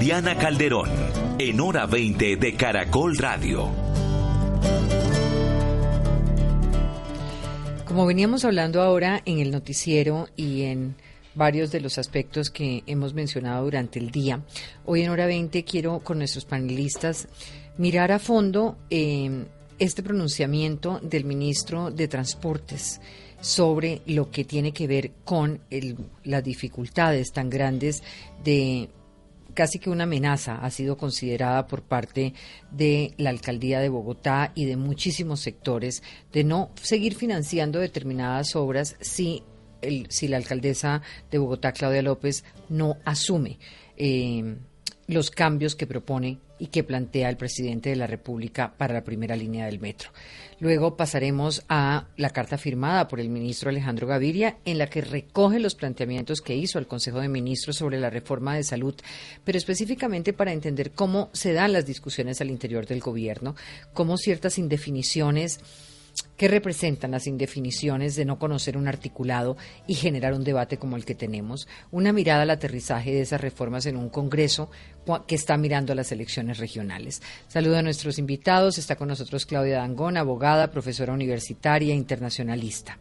Diana Calderón, en hora 20 de Caracol Radio. Como veníamos hablando ahora en el noticiero y en varios de los aspectos que hemos mencionado durante el día, hoy en hora 20 quiero con nuestros panelistas mirar a fondo eh, este pronunciamiento del ministro de Transportes sobre lo que tiene que ver con las dificultades tan grandes de casi que una amenaza ha sido considerada por parte de la alcaldía de Bogotá y de muchísimos sectores de no seguir financiando determinadas obras si, el, si la alcaldesa de Bogotá, Claudia López, no asume eh, los cambios que propone y que plantea el presidente de la República para la primera línea del metro. Luego pasaremos a la carta firmada por el ministro Alejandro Gaviria, en la que recoge los planteamientos que hizo el Consejo de Ministros sobre la reforma de salud, pero específicamente para entender cómo se dan las discusiones al interior del gobierno, cómo ciertas indefiniciones ¿Qué representan las indefiniciones de no conocer un articulado y generar un debate como el que tenemos? Una mirada al aterrizaje de esas reformas en un Congreso que está mirando a las elecciones regionales. Saludo a nuestros invitados. Está con nosotros Claudia Dangón, abogada, profesora universitaria, internacionalista.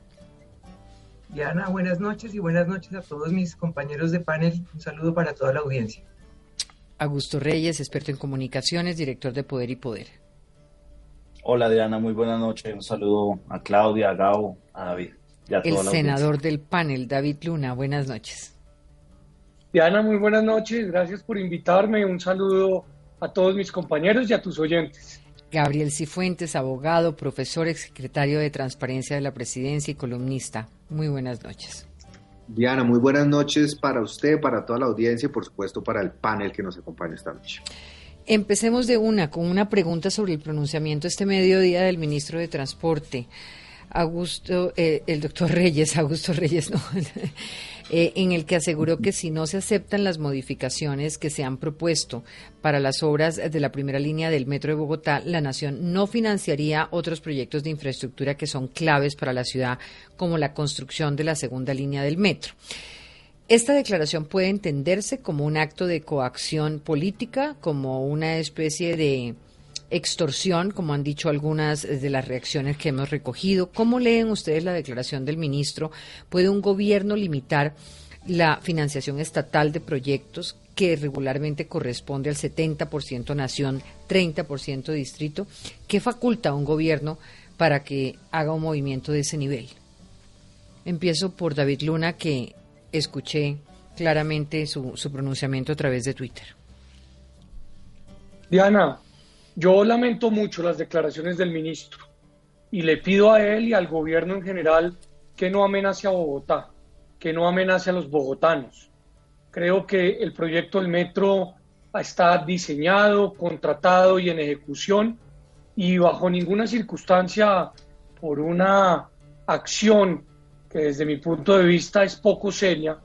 Diana, buenas noches y buenas noches a todos mis compañeros de panel. Un saludo para toda la audiencia. Augusto Reyes, experto en comunicaciones, director de Poder y Poder. Hola Diana, muy buenas noches. Un saludo a Claudia, a Gabo, a David. El senador del panel, David Luna, buenas noches. Diana, muy buenas noches. Gracias por invitarme. Un saludo a todos mis compañeros y a tus oyentes. Gabriel Cifuentes, abogado, profesor, exsecretario de Transparencia de la Presidencia y columnista. Muy buenas noches. Diana, muy buenas noches para usted, para toda la audiencia y por supuesto para el panel que nos acompaña esta noche. Empecemos de una con una pregunta sobre el pronunciamiento este mediodía del ministro de Transporte, Augusto, eh, el doctor Reyes, Augusto Reyes, eh, en el que aseguró que si no se aceptan las modificaciones que se han propuesto para las obras de la primera línea del Metro de Bogotá, la Nación no financiaría otros proyectos de infraestructura que son claves para la ciudad, como la construcción de la segunda línea del metro. Esta declaración puede entenderse como un acto de coacción política, como una especie de extorsión, como han dicho algunas de las reacciones que hemos recogido. ¿Cómo leen ustedes la declaración del ministro? ¿Puede un gobierno limitar la financiación estatal de proyectos que regularmente corresponde al 70% nación, 30% distrito? ¿Qué faculta a un gobierno para que haga un movimiento de ese nivel? Empiezo por David Luna, que escuché claramente su, pronunciamiento a través de Twitter. Diana, yo lamento mucho las declaraciones del ministro y le pido a él y al gobierno en general que no amenace a Bogotá, que no amenace a los bogotanos. Creo que el proyecto del metro está diseñado, contratado y en ejecución y bajo ninguna circunstancia por una acción que desde mi punto de vista es poco seria,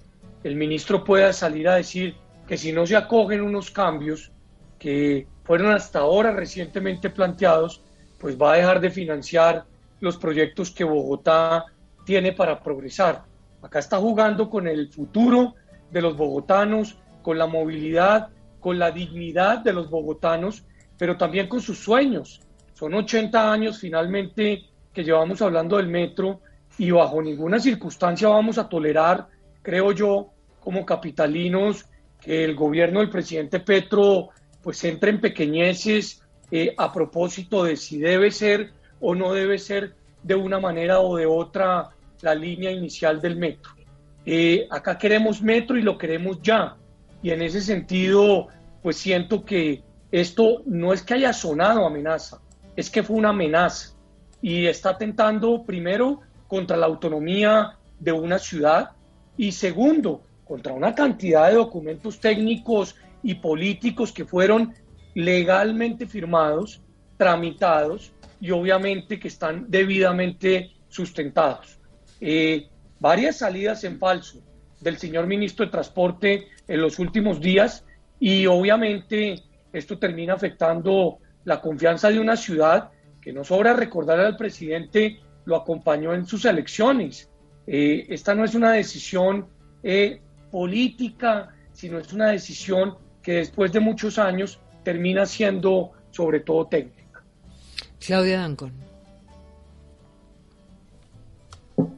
el ministro pueda salir a decir que si no se acogen unos cambios que fueron hasta ahora recientemente planteados, pues va a dejar de financiar los proyectos que Bogotá tiene para progresar. Acá está jugando con el futuro de los bogotanos, con la movilidad, con la dignidad de los bogotanos, pero también con sus sueños. Son 80 años finalmente que llevamos hablando del metro y bajo ninguna circunstancia vamos a tolerar, creo yo, como capitalinos, que el gobierno del presidente Petro pues entre en pequeñeces eh, a propósito de si debe ser o no debe ser de una manera o de otra la línea inicial del metro. Eh, acá queremos metro y lo queremos ya. Y en ese sentido, pues siento que esto no es que haya sonado amenaza, es que fue una amenaza. Y está atentando primero contra la autonomía de una ciudad y segundo, contra una cantidad de documentos técnicos y políticos que fueron legalmente firmados, tramitados y obviamente que están debidamente sustentados. Eh, varias salidas en falso del señor ministro de Transporte en los últimos días y obviamente esto termina afectando la confianza de una ciudad que no sobra recordar al presidente lo acompañó en sus elecciones. Eh, esta no es una decisión eh, política, sino es una decisión que después de muchos años termina siendo sobre todo técnica. Claudia Dancon.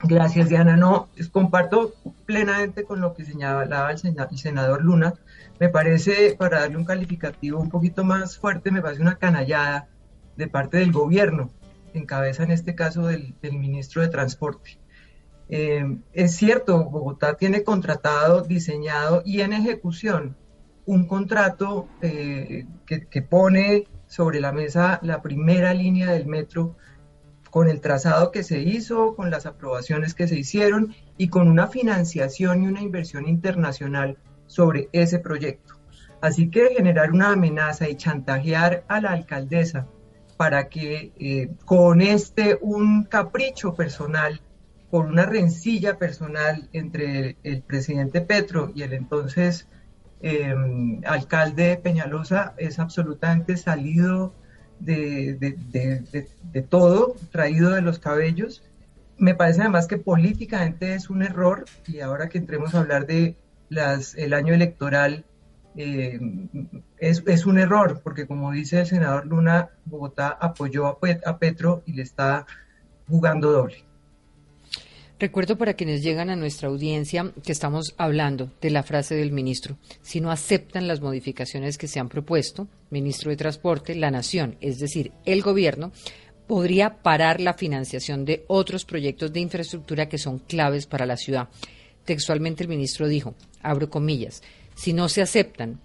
Gracias, Diana. No, comparto plenamente con lo que señalaba el senador Luna. Me parece, para darle un calificativo un poquito más fuerte, me parece una canallada de parte del gobierno, en cabeza en este caso del, ministro de Transporte. Eh, es cierto, Bogotá tiene contratado, diseñado y en ejecución un contrato eh, que, que, pone sobre la mesa la primera línea del metro con el trazado que se hizo, con las aprobaciones que se hicieron y con una financiación y una inversión internacional sobre ese proyecto. Así que generar una amenaza y chantajear a la alcaldesa para que eh, con este un capricho personal, por una rencilla personal entre el, presidente Petro y el entonces em, alcalde Peñalosa, es absolutamente salido de, de, todo, traído de los cabellos. Me parece además que políticamente es un error, y ahora que entremos a hablar de las, el año electoral, eh, es, es, un error, porque como dice el senador Luna, Bogotá apoyó a, a Petro y le está jugando doble. Recuerdo para quienes llegan a nuestra audiencia que estamos hablando de la frase del ministro. Si no aceptan las modificaciones que se han propuesto, ministro de Transporte, la Nación, es decir, el gobierno, podría parar la financiación de otros proyectos de infraestructura que son claves para la ciudad. Textualmente el ministro dijo, abro comillas, si no se aceptan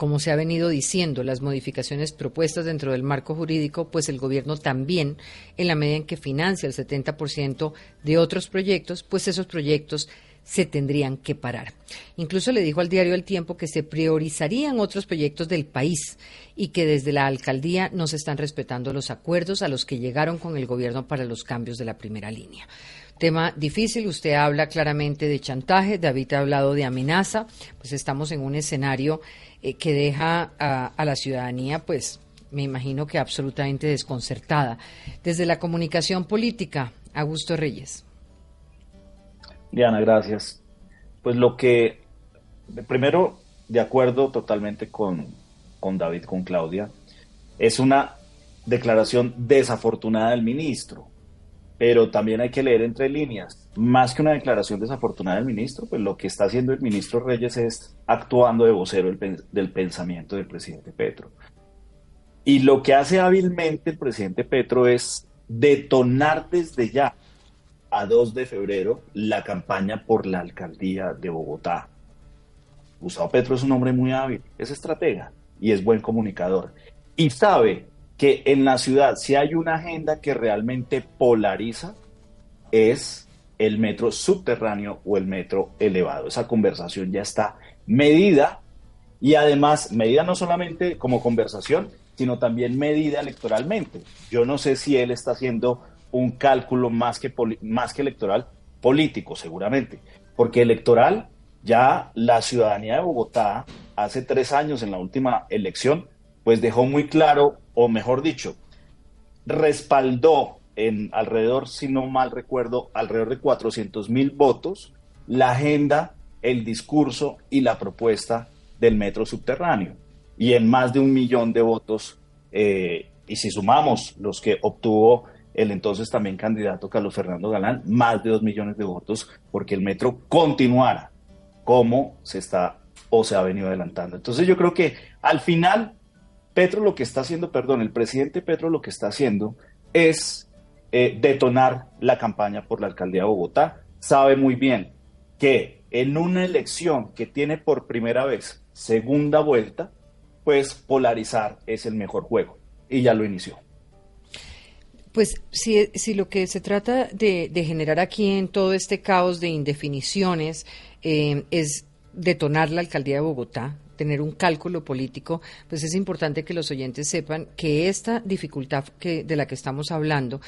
como se ha venido diciendo, las modificaciones propuestas dentro del marco jurídico, pues el gobierno también, en la medida en que financia el 70% de otros proyectos, pues esos proyectos se tendrían que parar. Incluso le dijo al diario El Tiempo que se priorizarían otros proyectos del país y que desde la alcaldía no se están respetando los acuerdos a los que llegaron con el gobierno para los cambios de la primera línea. Tema difícil, usted habla claramente de chantaje, David ha hablado de amenaza, pues estamos en un escenario eh, que deja a, la ciudadanía, pues me imagino que absolutamente desconcertada. Desde la comunicación política, Augusto Reyes. Diana, gracias. Pues lo que, primero, de acuerdo totalmente con, con David, con Claudia, es una declaración desafortunada del ministro pero también hay que leer entre líneas. Más que una declaración desafortunada del ministro, pues lo que está haciendo el ministro Reyes es actuando de vocero del, pensamiento del presidente Petro. Y lo que hace hábilmente el presidente Petro es detonar desde ya, a 2 de febrero, la campaña por la alcaldía de Bogotá. Gustavo Petro es un hombre muy hábil, es estratega y es buen comunicador. Y sabe que en la ciudad, si hay una agenda que realmente polariza, es el metro subterráneo o el metro elevado. Esa conversación ya está medida y además medida no solamente como conversación, sino también medida electoralmente. Yo no sé si él está haciendo un cálculo más que, más que electoral, político seguramente, porque electoral ya la ciudadanía de Bogotá hace tres años en la última elección, pues dejó muy claro o mejor dicho, respaldó en alrededor, si no mal recuerdo, alrededor de 400 mil votos la agenda, el discurso y la propuesta del metro subterráneo. Y en más de un millón de votos, eh, y si sumamos los que obtuvo el entonces también candidato Carlos Fernando Galán, más de dos millones de votos porque el metro continuara como se está o se ha venido adelantando. Entonces yo creo que al final Petro lo que está haciendo, perdón, el presidente Petro lo que está haciendo es eh, detonar la campaña por la alcaldía de Bogotá. Sabe muy bien que en una elección que tiene por primera vez segunda vuelta, pues polarizar es el mejor juego. Y ya lo inició. Pues si, lo que se trata de, generar aquí en todo este caos de indefiniciones eh, es detonar la alcaldía de Bogotá, tener un cálculo político, pues es importante que los oyentes sepan que esta dificultad que, de la que estamos hablando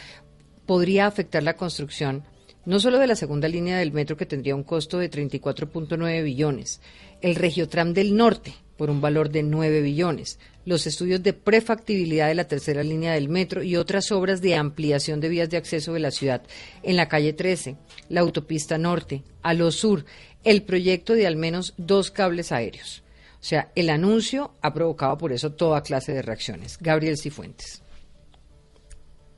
podría afectar la construcción no solo de la segunda línea del metro que tendría un costo de 34.9 billones, el Regiotram del Norte por un valor de 9 billones, los estudios de prefactibilidad de la tercera línea del metro y otras obras de ampliación de vías de acceso de la ciudad en la calle 13, la autopista norte, a lo sur, el proyecto de al menos dos cables aéreos. O sea, el anuncio ha provocado por eso toda clase de reacciones. Gabriel Cifuentes.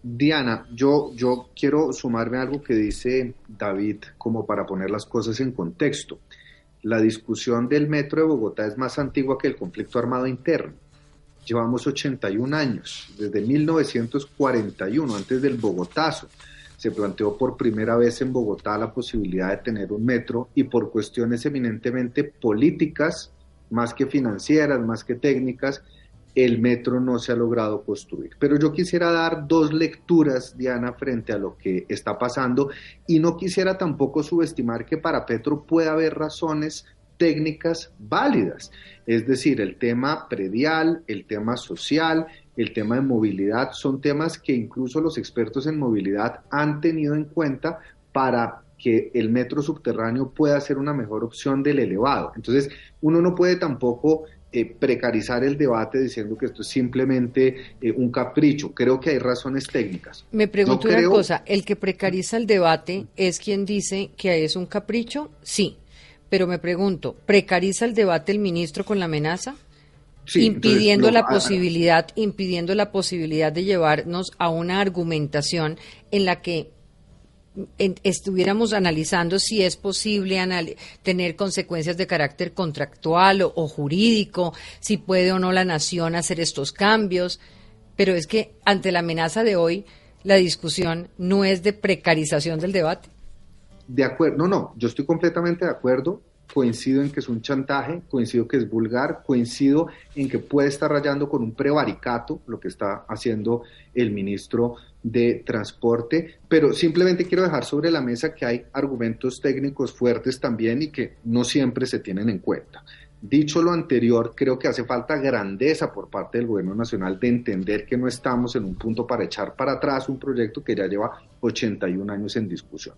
Diana, yo, yo quiero sumarme a algo que dice David como para poner las cosas en contexto. La discusión del metro de Bogotá es más antigua que el conflicto armado interno. Llevamos 81 años, desde 1941, antes del Bogotazo. Se planteó por primera vez en Bogotá la posibilidad de tener un metro y por cuestiones eminentemente políticas, más que financieras, más que técnicas, el metro no se ha logrado construir. Pero yo quisiera dar dos lecturas, Diana, frente a lo que está pasando y no quisiera tampoco subestimar que para Petro pueda haber razones técnicas válidas. Es decir, el tema predial, el tema social, el tema de movilidad, son temas que incluso los expertos en movilidad han tenido en cuenta para que el metro subterráneo pueda ser una mejor opción del elevado. Entonces, uno no puede tampoco eh, precarizar el debate diciendo que esto es simplemente eh, un capricho. Creo que hay razones técnicas. Me pregunto una cosa, ¿el que precariza el debate es quien dice que es un capricho? Sí, pero me pregunto, ¿precariza el debate el ministro con la amenaza? impidiendo la posibilidad, impidiendo la posibilidad de llevarnos a una argumentación en la que estuviéramos analizando si es posible tener consecuencias de carácter contractual o, jurídico, si puede o no la nación hacer estos cambios, pero es que ante la amenaza de hoy, la discusión no es de precarización del debate. De acuerdo, no, no, yo estoy completamente de acuerdo coincido en que es un chantaje, coincido que es vulgar, coincido en que puede estar rayando con un prevaricato, lo que está haciendo el ministro de Transporte, pero simplemente quiero dejar sobre la mesa que hay argumentos técnicos fuertes también y que no siempre se tienen en cuenta. Dicho lo anterior, creo que hace falta grandeza por parte del Gobierno Nacional de entender que no estamos en un punto para echar para atrás un proyecto que ya lleva 81 años en discusión.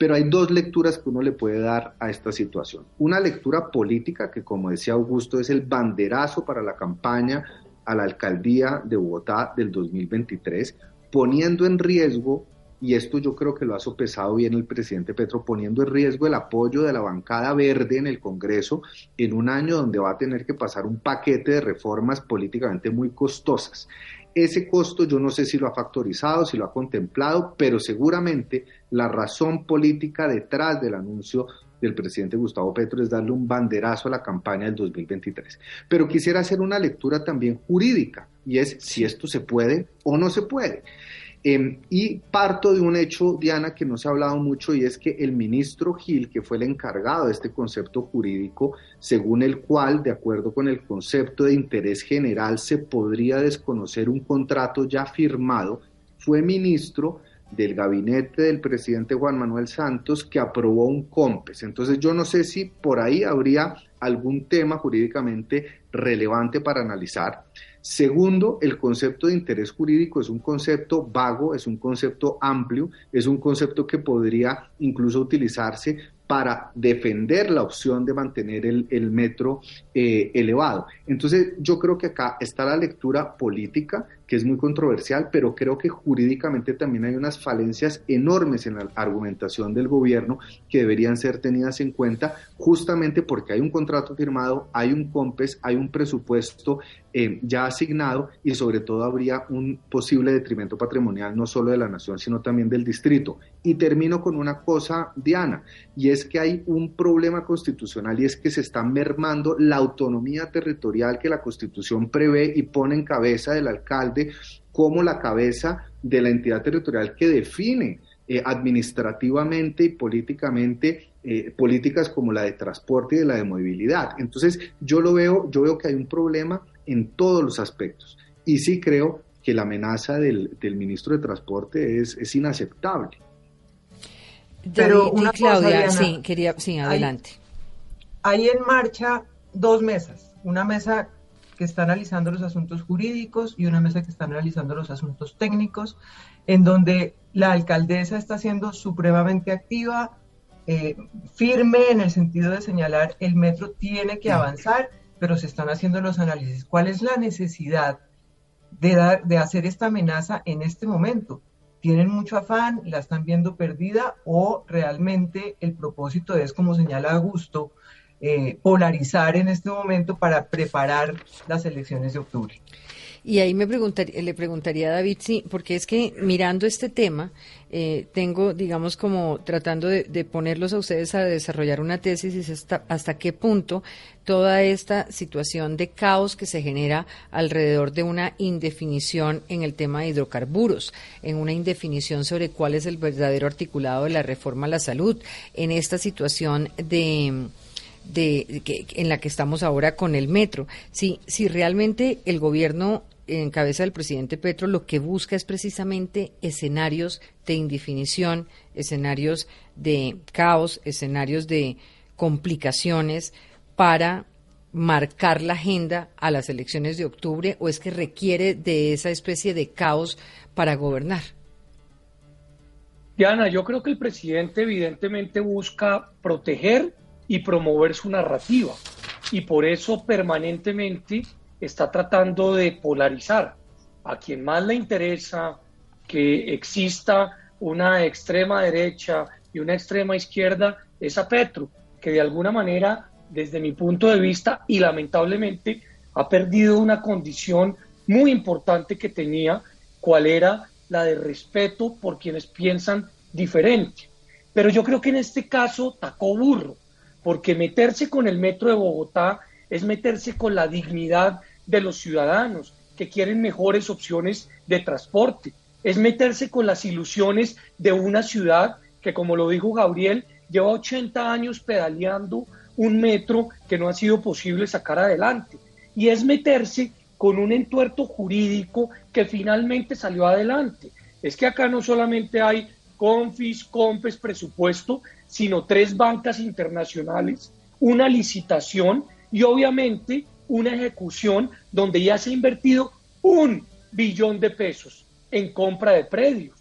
Pero hay dos lecturas que uno le puede dar a esta situación. Una lectura política, que como decía Augusto, es el banderazo para la campaña a la alcaldía de Bogotá del 2023, poniendo en riesgo, y esto yo creo que lo ha sopesado bien el presidente Petro, poniendo en riesgo el apoyo de la bancada verde en el Congreso en un año donde va a tener que pasar un paquete de reformas políticamente muy costosas. Ese costo yo no sé si lo ha factorizado, si lo ha contemplado, pero seguramente la razón política detrás del anuncio del presidente Gustavo Petro es darle un banderazo a la campaña del 2023. Pero quisiera hacer una lectura también jurídica y es si esto se puede o no se puede. Em, y parto de un hecho, Diana, que no se ha hablado mucho, y es que el ministro Gil, que fue el encargado de este concepto jurídico, según el cual, de acuerdo con el concepto de interés general, se podría desconocer un contrato ya firmado, fue ministro del gabinete del presidente Juan Manuel Santos que aprobó un COMPES. Entonces yo no sé si por ahí habría algún tema jurídicamente relevante para analizar. Segundo, el concepto de interés jurídico es un concepto vago, es un concepto amplio, es un concepto que podría incluso utilizarse para defender la opción de mantener el, metro eh, elevado. Entonces, yo creo que acá está la lectura política, que es muy controversial, pero creo que jurídicamente también hay unas falencias enormes en la argumentación del gobierno que deberían ser tenidas en cuenta justamente porque hay un contrato firmado, hay un COMPES, hay un presupuesto eh, ya asignado y sobre todo habría un posible detrimento patrimonial no solo de la nación, sino también del distrito. Y termino con una cosa, Diana, y es que hay un problema constitucional y es que se está mermando la autonomía territorial que la constitución prevé y pone en cabeza del alcalde como la cabeza de la entidad territorial que define eh, administrativamente y políticamente eh, políticas como la de transporte y de la de movilidad. Entonces, yo lo veo, yo veo que hay un problema en todos los aspectos. Y sí creo que la amenaza del, ministro de Transporte es, inaceptable. Pero una Claudia, sí, quería, sí, adelante. Hay, en marcha dos mesas, una mesa que está analizando los asuntos jurídicos y una mesa que está analizando los asuntos técnicos, en donde la alcaldesa está siendo supremamente activa, eh, firme en el sentido de señalar el metro tiene que avanzar pero se están haciendo los análisis. ¿Cuál es la necesidad de, dar, de hacer esta amenaza en este momento? ¿Tienen mucho afán? ¿La están viendo perdida? ¿O realmente el propósito es, como señala Augusto, eh, polarizar en este momento para preparar las elecciones de octubre. Y ahí me preguntaría, le preguntaría a David, sí, porque es que mirando este tema, eh, tengo, digamos, como tratando de, ponerlos a ustedes a desarrollar una tesis y hasta, hasta qué punto toda esta situación de caos que se genera alrededor de una indefinición en el tema de hidrocarburos, en una indefinición sobre cuál es el verdadero articulado de la reforma a la salud, en esta situación de que, en la que estamos ahora con el metro. Si, si realmente el gobierno en cabeza del presidente Petro lo que busca es precisamente escenarios de indefinición, escenarios de caos, escenarios de complicaciones para marcar la agenda a las elecciones de octubre o es que requiere de esa especie de caos para gobernar? Diana, yo creo que el presidente evidentemente busca proteger y promover su narrativa y por eso permanentemente está tratando de polarizar. A quien más le interesa que exista una extrema derecha y una extrema izquierda es a Petro, que de alguna manera, desde mi punto de vista, y lamentablemente, ha perdido una condición muy importante que tenía, cual era la de respeto por quienes piensan diferente. Pero yo creo que en este caso tacó burro, porque meterse con el metro de Bogotá es meterse con la dignidad de los ciudadanos que quieren mejores opciones de transporte. Es meterse con las ilusiones de una ciudad que, como lo dijo Gabriel, lleva 80 años pedaleando un metro que no ha sido posible sacar adelante. Y es meterse con un entuerto jurídico que finalmente salió adelante. Es que acá no solamente hay confis, compes, presupuesto, sino tres bancas internacionales, una licitación y obviamente una ejecución donde ya se ha invertido un billón de pesos en compra de predios.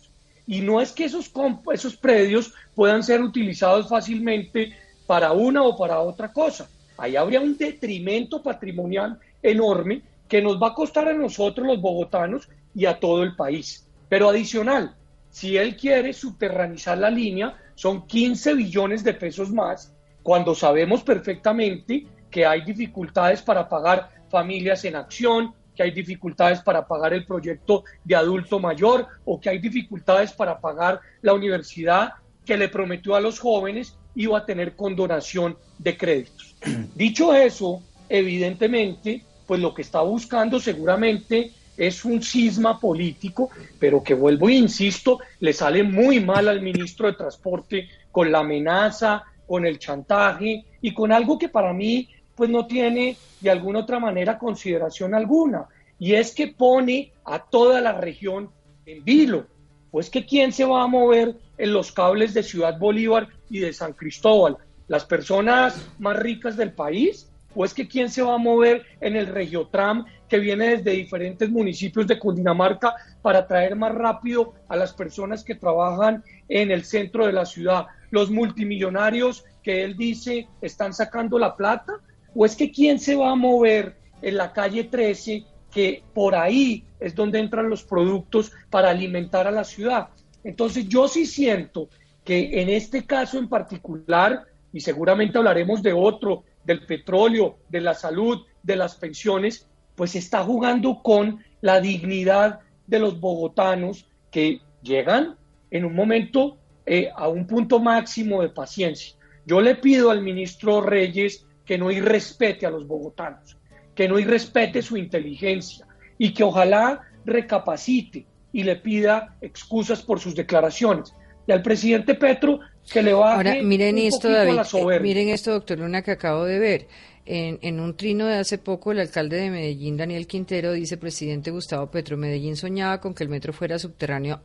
Y no es que esos, esos predios puedan ser utilizados fácilmente para una o para otra cosa. Ahí habría un detrimento patrimonial enorme que nos va a costar a nosotros los bogotanos y a todo el país. Pero adicional, si él quiere subterranizar la línea, son 15 billones de pesos más, cuando sabemos perfectamente que hay dificultades para pagar familias en acción, que hay dificultades para pagar el proyecto de adulto mayor o que hay dificultades para pagar la universidad que le prometió a los jóvenes iba a tener condonación de créditos. Dicho eso, evidentemente, pues lo que está buscando seguramente es un cisma político, pero que vuelvo e insisto, le sale muy mal al ministro de Transporte con la amenaza, con el chantaje y con algo que para mí pues no tiene de alguna otra manera consideración alguna. Y es que pone a toda la región en vilo. Pues que quién se va a mover en los cables de Ciudad Bolívar y de San Cristóbal, las personas más ricas del país, o es que quién se va a mover en el Regiotram que viene desde diferentes municipios de Cundinamarca para traer más rápido a las personas que trabajan en el centro de la ciudad. Los multimillonarios que él dice están sacando la plata, ¿O es que quién se va a mover en la calle 13, que por ahí es donde entran los productos para alimentar a la ciudad? Entonces yo sí siento que en este caso en particular, y seguramente hablaremos de otro, del petróleo, de la salud, de las pensiones, pues está jugando con la dignidad de los bogotanos que llegan en un momento eh, a un punto máximo de paciencia. Yo le pido al ministro Reyes que no irrespete a los bogotanos, que no irrespete su inteligencia y que ojalá recapacite y le pida excusas por sus declaraciones. Y al presidente Petro que le va Ahora, miren esto, David, eh, miren esto, doctor Luna, que acabo de ver. En, en, un trino de hace poco, el alcalde de Medellín, Daniel Quintero, dice, presidente Gustavo Petro, Medellín soñaba con que el metro fuera subterráneo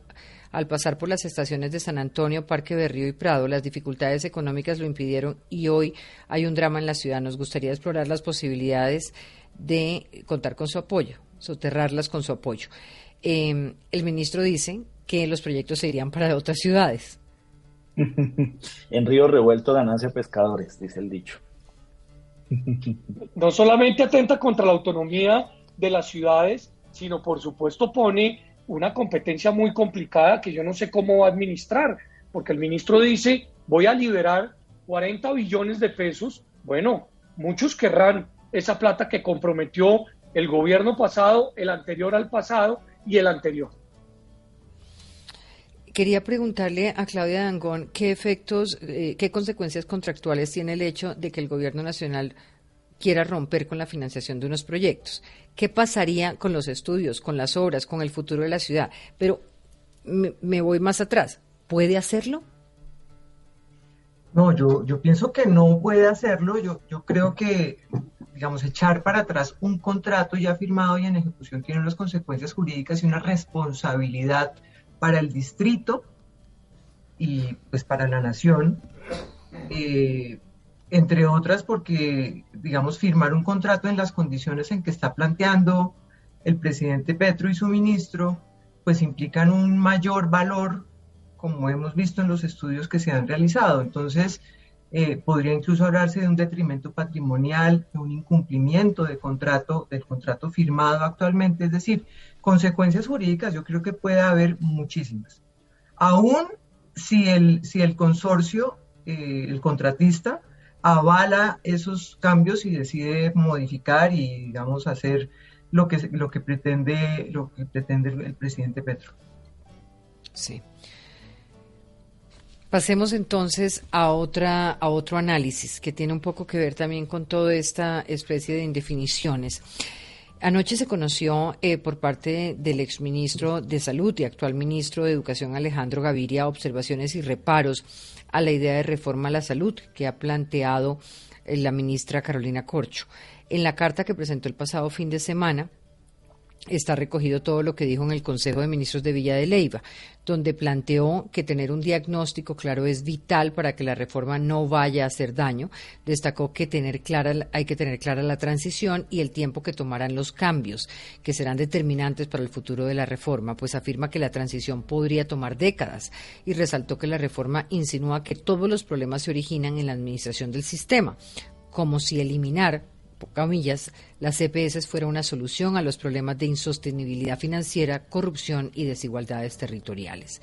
al pasar por las estaciones de San Antonio, Parque Berrío y Prado, las dificultades económicas lo impidieron y hoy hay un drama en la ciudad. Nos gustaría explorar las posibilidades de contar con su apoyo, soterrarlas con su apoyo. Em, el ministro dice que los proyectos se irían para otras ciudades. En Río Revuelto ganancia pescadores, dice el dicho. No solamente atenta contra la autonomía de las ciudades, sino por supuesto pone una competencia muy complicada que yo no sé cómo va a administrar, porque el ministro dice, voy a liberar 40 billones de pesos. Bueno, Muchos querrán esa plata que comprometió el gobierno pasado, el anterior al pasado y el anterior. Quería preguntarle a Claudia Dangón qué efectos, eh, qué consecuencias contractuales tiene el hecho de que el gobierno nacional quiera romper con la financiación de unos proyectos. ¿Qué pasaría con los estudios, con las obras, con el futuro de la ciudad? Pero me, voy más atrás. ¿Puede hacerlo? No, yo, yo pienso que no puede hacerlo. Yo, yo creo que, digamos, echar para atrás un contrato ya firmado y en ejecución tiene unas consecuencias jurídicas y una responsabilidad para el distrito y pues para la nación. Eh, entre otras porque, digamos, firmar un contrato en las condiciones en que está planteando el presidente Petro y su ministro, pues implican un mayor valor, como hemos visto en los estudios que se han realizado. Entonces, eh, podría incluso hablarse de un detrimento patrimonial, de un incumplimiento de contrato, del contrato firmado actualmente, es decir, consecuencias jurídicas yo creo que puede haber muchísimas. Aún si el, si el consorcio, eh, el contratista, avala esos cambios y decide modificar y, digamos, hacer lo que, lo que, pretende, lo que pretende el presidente Petro. Sí. Pasemos entonces a otra a otro análisis que tiene un poco que ver también con toda esta especie de indefiniciones. Anoche se conoció eh, por parte del exministro de Salud y actual ministro de Educación Alejandro Gaviria observaciones y reparos a la idea de reforma a la salud que ha planteado eh, la ministra Carolina Corcho. En la carta que presentó el pasado fin de semana, está recogido todo lo que dijo en el Consejo de Ministros de Villa de Leyva, donde planteó que tener un diagnóstico claro es vital para que la reforma no vaya a hacer daño. Destacó que tener hay que tener clara la transición y el tiempo que tomarán los cambios, que serán determinantes para el futuro de la reforma, pues afirma que la transición podría tomar décadas y resaltó que la reforma insinúa que todos los problemas se originan en la administración del sistema, como si eliminar comillas, las CPS fuera una solución a los problemas de insostenibilidad financiera, corrupción y desigualdades territoriales.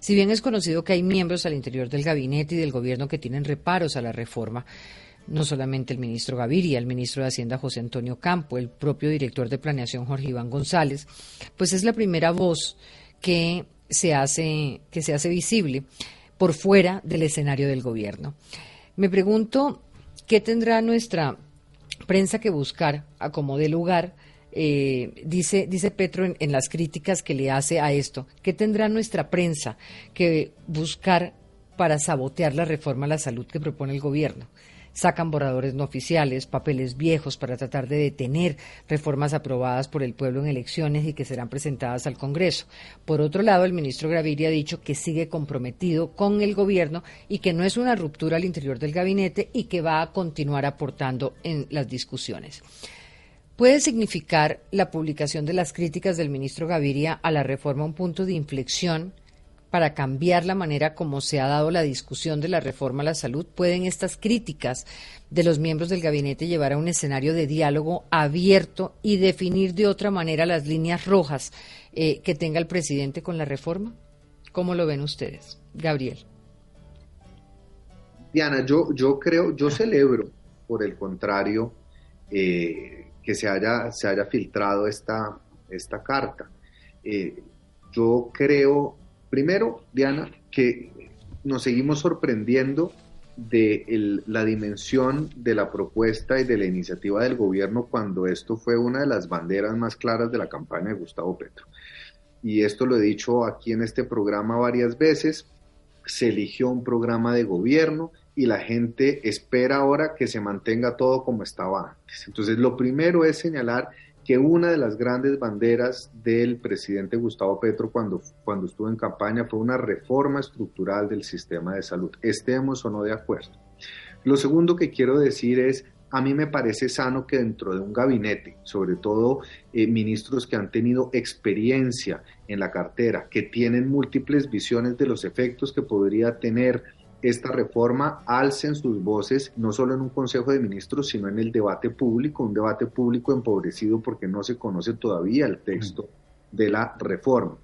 Si bien es conocido que hay miembros al interior del gabinete y del gobierno que tienen reparos a la reforma, no solamente el ministro Gaviria, el ministro de Hacienda José Antonio Campo, el propio director de planeación Jorge Iván González, pues es la primera voz que se hace, que se hace visible por fuera del escenario del gobierno. Me pregunto qué tendrá nuestra prensa que buscar a como de lugar. Eh, dice, dice Petro en, las críticas que le hace a esto, ¿qué tendrá nuestra prensa que buscar para sabotear la reforma a la salud que propone el gobierno? Sacan borradores no oficiales, papeles viejos para tratar de detener reformas aprobadas por el pueblo en elecciones y que serán presentadas al Congreso. Por otro lado, el ministro Gaviria ha dicho que sigue comprometido con el gobierno y que no es una ruptura al interior del gabinete y que va a continuar aportando en las discusiones. ¿Puede significar la publicación de las críticas del ministro Gaviria a la reforma un punto de inflexión para cambiar la manera como se ha dado la discusión de la reforma a la salud? ¿Pueden estas críticas de los miembros del gabinete llevar a un escenario de diálogo abierto y definir de otra manera las líneas rojas eh, que tenga el presidente con la reforma? ¿Cómo lo ven ustedes? Gabriel. Diana, yo, yo creo, yo celebro, por el contrario, eh, que se haya, se haya filtrado esta, esta carta. Eh, yo creo Primero, Diana, que nos seguimos sorprendiendo de la dimensión de la propuesta y de la iniciativa del gobierno cuando esto fue una de las banderas más claras de la campaña de Gustavo Petro. Y esto lo he dicho aquí en este programa varias veces, se eligió un programa de gobierno y la gente espera ahora que se mantenga todo como estaba antes. Entonces, lo primero es señalar que una de las grandes banderas del presidente Gustavo Petro cuando, cuando estuvo en campaña fue una reforma estructural del sistema de salud, estemos o no de acuerdo. Lo segundo que quiero decir es, a mí me parece sano que dentro de un gabinete, sobre todo eh, ministros que han tenido experiencia en la cartera, que tienen múltiples visiones de los efectos que podría tener esta reforma alcen sus voces no solo en un Consejo de Ministros, sino en el debate público, un debate público empobrecido porque no se conoce todavía el texto de la reforma.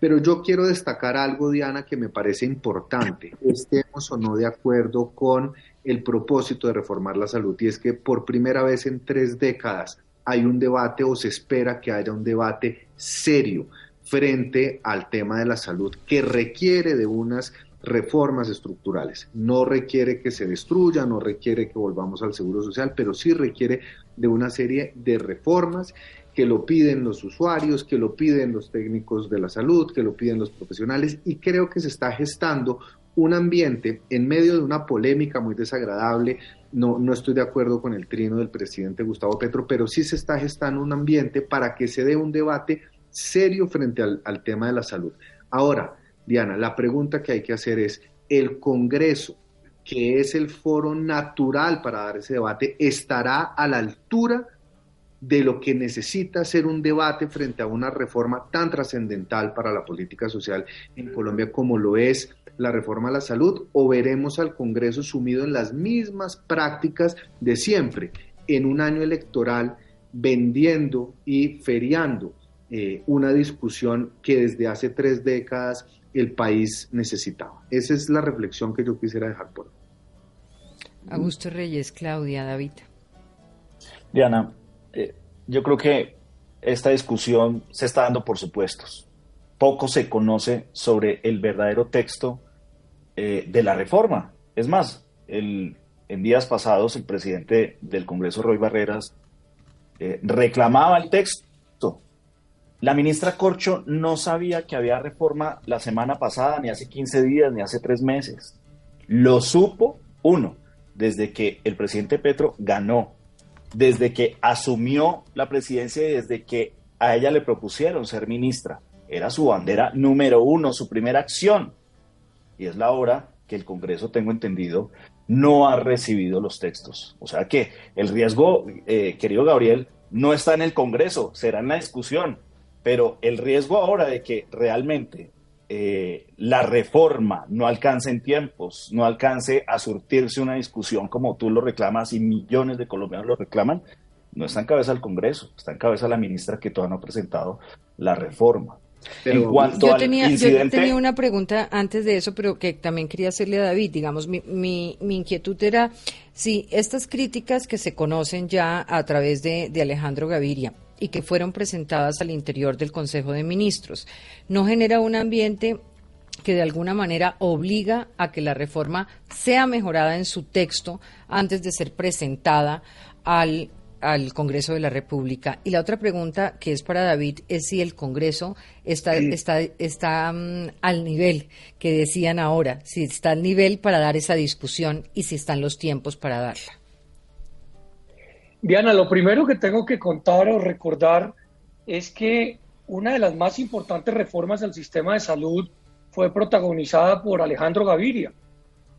Pero yo quiero destacar algo, Diana, que me parece importante. Estemos o no de acuerdo con el propósito de reformar la salud y es que por primera vez en tres décadas hay un debate o se espera que haya un debate serio frente al tema de la salud que requiere de unas reformas estructurales. No requiere que se destruya, no requiere que volvamos al seguro social, pero sí requiere de una serie de reformas que lo piden los usuarios, que lo piden los técnicos de la salud, que lo piden los profesionales y creo que se está gestando un ambiente en medio de una polémica muy desagradable. No, no estoy de acuerdo con el trino del presidente Gustavo Petro, pero sí se está gestando un ambiente para que se dé un debate serio frente al, al tema de la salud. Ahora, Diana, la pregunta que hay que hacer es, ¿el Congreso, que es el foro natural para dar ese debate, estará a la altura de lo que necesita ser un debate frente a una reforma tan trascendental para la política social en Colombia como lo es la reforma a la salud o veremos al Congreso sumido en las mismas prácticas de siempre en un año electoral vendiendo y feriando eh, una discusión que desde hace tres décadas el país necesitaba. Esa es la reflexión que yo quisiera dejar por hoy. Augusto Reyes, Claudia, David. Diana, eh, yo creo que esta discusión se está dando por supuestos. Poco se conoce sobre el verdadero texto eh, de la reforma. Es más, el, en días pasados el presidente del Congreso, Roy Barreras, eh, reclamaba el texto. La ministra Corcho no sabía que había reforma la semana pasada, ni hace 15 días, ni hace tres meses. Lo supo, uno, desde que el presidente Petro ganó desde que asumió la presidencia y desde que a ella le propusieron ser ministra. Era su bandera número uno, su primera acción. Y es la hora que el Congreso, tengo entendido, no ha recibido los textos. O sea que el riesgo, eh, querido Gabriel, no está en el Congreso, será en la discusión. Pero el riesgo ahora de que realmente eh, la reforma no alcance en tiempos, no alcance a surtirse una discusión como tú lo reclamas y millones de colombianos lo reclaman, no está en cabeza del Congreso, está en cabeza la ministra que todavía no ha presentado la reforma. en cuanto yo, tenía, yo tenía una pregunta antes de eso, pero que también quería hacerle a David. Digamos, mi, mi, mi inquietud era si estas críticas que se conocen ya a través de, de Alejandro Gaviria, y que fueron presentadas al interior del Consejo de Ministros. No genera un ambiente que de alguna manera obliga a que la reforma sea mejorada en su texto antes de ser presentada al, al Congreso de la República. Y la otra pregunta que es para David es si el Congreso está, está, está mm, al nivel que decían ahora, si está al nivel para dar esa discusión y si están los tiempos para darla. Diana, lo primero que tengo que contar o recordar es que una de las más importantes reformas al sistema de salud fue protagonizada por Alejandro Gaviria.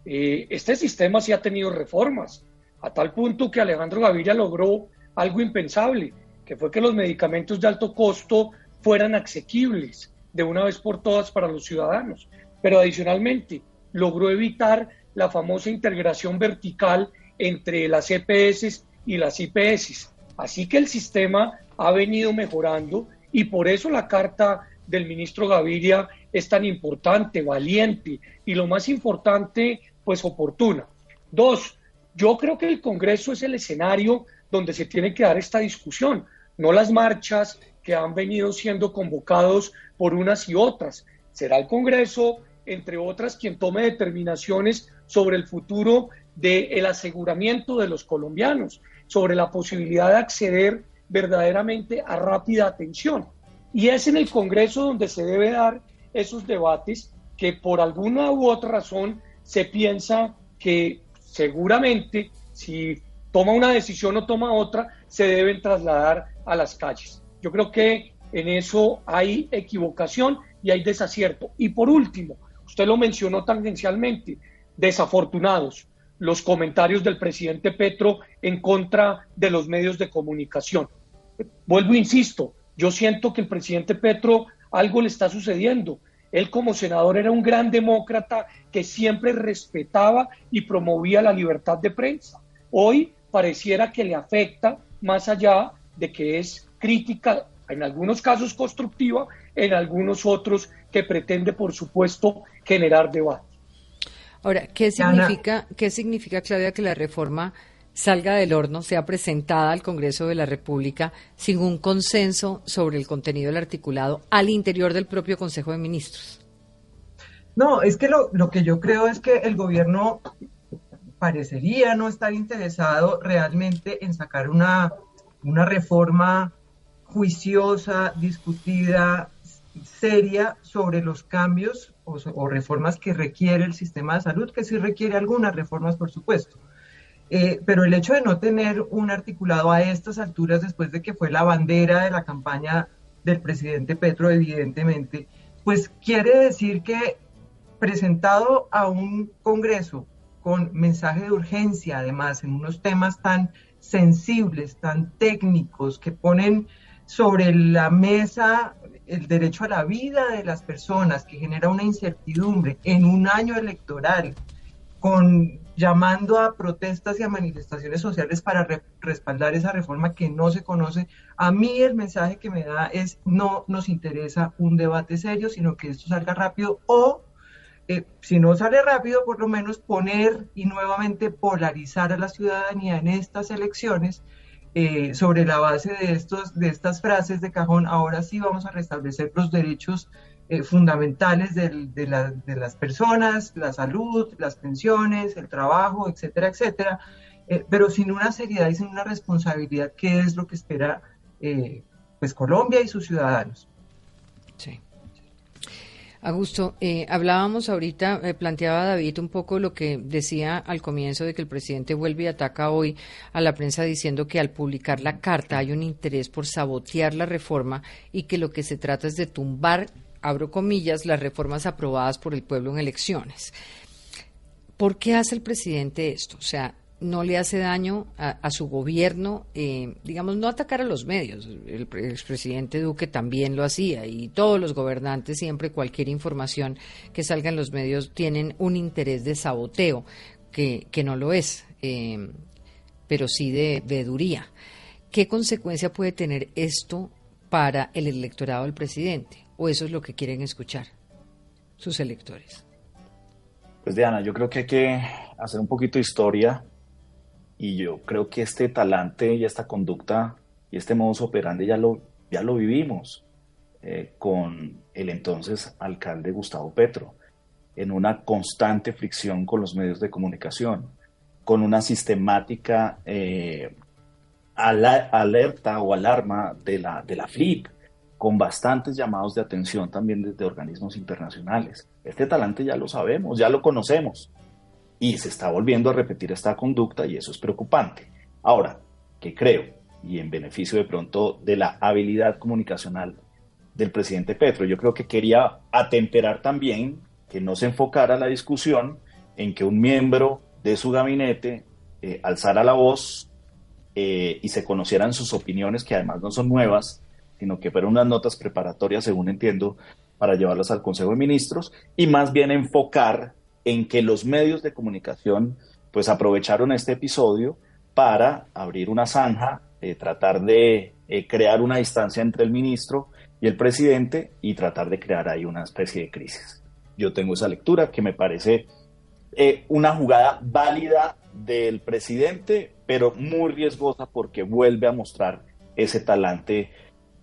Eh, este sistema sí ha tenido reformas, a tal punto que Alejandro Gaviria logró algo impensable, que fue que los medicamentos de alto costo fueran asequibles de una vez por todas para los ciudadanos. Pero adicionalmente logró evitar la famosa integración vertical entre las EPS y las IPS. Así que el sistema ha venido mejorando y por eso la carta del ministro Gaviria es tan importante, valiente y lo más importante, pues oportuna. Dos, yo creo que el Congreso es el escenario donde se tiene que dar esta discusión, no las marchas que han venido siendo convocados por unas y otras. Será el Congreso, entre otras, quien tome determinaciones sobre el futuro del aseguramiento de los colombianos sobre la posibilidad de acceder verdaderamente a rápida atención. Y es en el Congreso donde se debe dar esos debates que por alguna u otra razón se piensa que seguramente si toma una decisión o toma otra, se deben trasladar a las calles. Yo creo que en eso hay equivocación y hay desacierto. Y por último, usted lo mencionó tangencialmente, desafortunados los comentarios del presidente Petro en contra de los medios de comunicación. Vuelvo, insisto, yo siento que el presidente Petro algo le está sucediendo. Él como senador era un gran demócrata que siempre respetaba y promovía la libertad de prensa. Hoy pareciera que le afecta más allá de que es crítica, en algunos casos constructiva, en algunos otros que pretende, por supuesto, generar debate. Ahora, ¿qué significa, ¿qué significa, Claudia, que la reforma salga del horno, sea presentada al Congreso de la República sin un consenso sobre el contenido del articulado al interior del propio Consejo de Ministros? No, es que lo, lo que yo creo es que el gobierno parecería no estar interesado realmente en sacar una, una reforma juiciosa, discutida, seria sobre los cambios o, reformas que requiere el sistema de salud, que sí requiere algunas reformas, por supuesto. Eh, pero el hecho de no tener un articulado a estas alturas, después de que fue la bandera de la campaña del presidente Petro, evidentemente, pues quiere decir que presentado a un Congreso con mensaje de urgencia, además, en unos temas tan sensibles, tan técnicos, que ponen sobre la mesa el derecho a la vida de las personas, que genera una incertidumbre en un año electoral, con llamando a protestas y a manifestaciones sociales para respaldar esa reforma que no se conoce. A mí el mensaje que me da es no nos interesa un debate serio, sino que esto salga rápido o eh, si no sale rápido, por lo menos poner y nuevamente polarizar a la ciudadanía en estas elecciones eh, sobre la base de, estos, de estas frases de cajón, ahora sí vamos a restablecer los derechos eh, fundamentales de, de, las personas, la salud, las pensiones, el trabajo, etcétera, etcétera, eh, pero sin una seriedad y sin una responsabilidad, que es lo que espera pues Colombia y sus ciudadanos. Augusto, eh, hablábamos ahorita, eh, planteaba David un poco lo que decía al comienzo de que el presidente vuelve y ataca hoy a la prensa diciendo que al publicar la carta hay un interés por sabotear la reforma y que lo que se trata es de tumbar, abro comillas, las reformas aprobadas por el pueblo en elecciones. ¿Por qué hace el presidente esto? O sea, no le hace daño a, su gobierno, eh, digamos, no atacar a los medios. El, expresidente Duque también lo hacía y todos los gobernantes, siempre cualquier información que salga en los medios, tienen un interés de saboteo, que, que no lo es, eh, pero sí de veeduría. ¿Qué consecuencia puede tener esto para el electorado del presidente? ¿O eso es lo que quieren escuchar sus electores? Pues Diana, yo creo que hay que hacer un poquito de historia y yo creo que este talante y esta conducta y este modus operandi ya lo, ya lo vivimos eh, con el entonces alcalde Gustavo Petro, en una constante fricción con los medios de comunicación, con una sistemática eh, alerta o alarma de la, de la FLIP, con bastantes llamados de atención también desde organismos internacionales. Este talante ya lo sabemos, ya lo conocemos y se está volviendo a repetir esta conducta y eso es preocupante. Ahora, ¿qué creo? Y en beneficio de pronto de la habilidad comunicacional del presidente Petro, yo creo que quería atemperar también que no se enfocara la discusión en que un miembro de su gabinete eh, alzara la voz eh, y se conocieran sus opiniones, que además no son nuevas, sino que fueron unas notas preparatorias, según entiendo, para llevarlas al Consejo de Ministros, y más bien enfocar en que los medios de comunicación pues aprovecharon este episodio para abrir una zanja, eh, tratar de eh, crear una distancia entre el ministro y el presidente y tratar de crear ahí una especie de crisis. Yo tengo esa lectura que me parece eh, una jugada válida del presidente, pero muy riesgosa porque vuelve a mostrar ese talante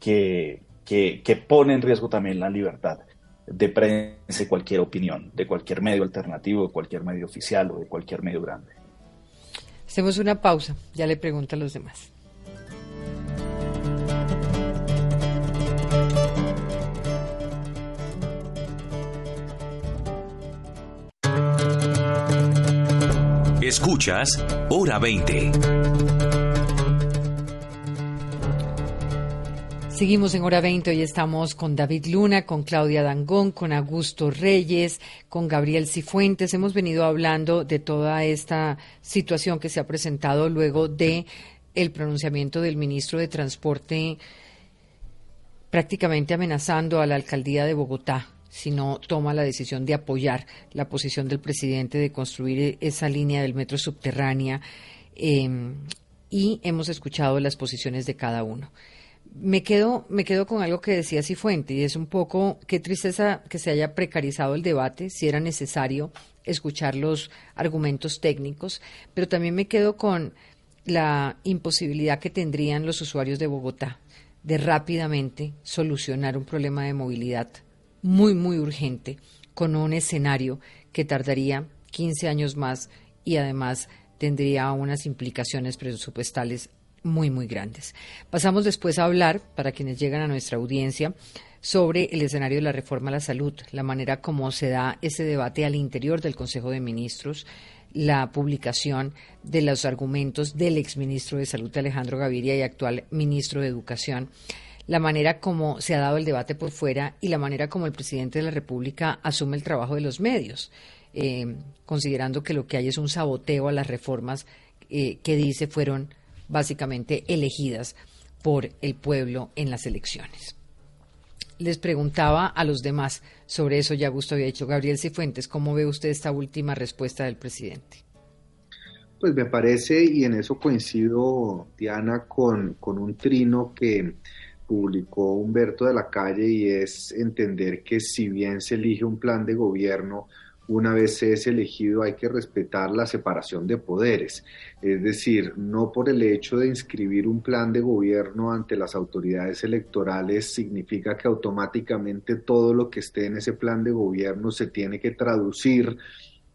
que, que, que pone en riesgo también la libertad de prensa cualquier opinión, de cualquier medio alternativo, de cualquier medio oficial o de cualquier medio grande. Hacemos una pausa, ya le pregunto a los demás. Escuchas Hora 20. Seguimos en hora 20, hoy estamos con David Luna, con Claudia Dangón, con Augusto Reyes, con Gabriel Cifuentes. Hemos venido hablando de toda esta situación que se ha presentado luego de el pronunciamiento del ministro de Transporte prácticamente amenazando a la alcaldía de Bogotá si no toma la decisión de apoyar la posición del presidente de construir esa línea del metro subterránea. Eh, y hemos escuchado las posiciones de cada uno. Me quedo, me quedo con algo que decía Cifuente, y es un poco qué tristeza que se haya precarizado el debate, si era necesario escuchar los argumentos técnicos, pero también me quedo con la imposibilidad que tendrían los usuarios de Bogotá de rápidamente solucionar un problema de movilidad muy, muy urgente con un escenario que tardaría 15 años más y además tendría unas implicaciones presupuestales muy, muy grandes. Pasamos después a hablar, para quienes llegan a nuestra audiencia, sobre el escenario de la reforma a la salud, la manera como se da ese debate al interior del Consejo de Ministros, la publicación de los argumentos del exministro de Salud Alejandro Gaviria y actual ministro de Educación, la manera como se ha dado el debate por fuera y la manera como el presidente de la República asume el trabajo de los medios, eh, considerando que lo que hay es un saboteo a las reformas eh, que dice fueron básicamente elegidas por el pueblo en las elecciones. Les preguntaba a los demás sobre eso, ya Gusto había dicho. Gabriel Cifuentes, ¿cómo ve usted esta última respuesta del presidente? Pues me parece, y en eso coincido, Diana, con, con un trino que publicó Humberto de la Calle y es entender que si bien se elige un plan de gobierno, una vez se es elegido hay que respetar la separación de poderes. Es decir, no por el hecho de inscribir un plan de gobierno ante las autoridades electorales significa que automáticamente todo lo que esté en ese plan de gobierno se tiene que traducir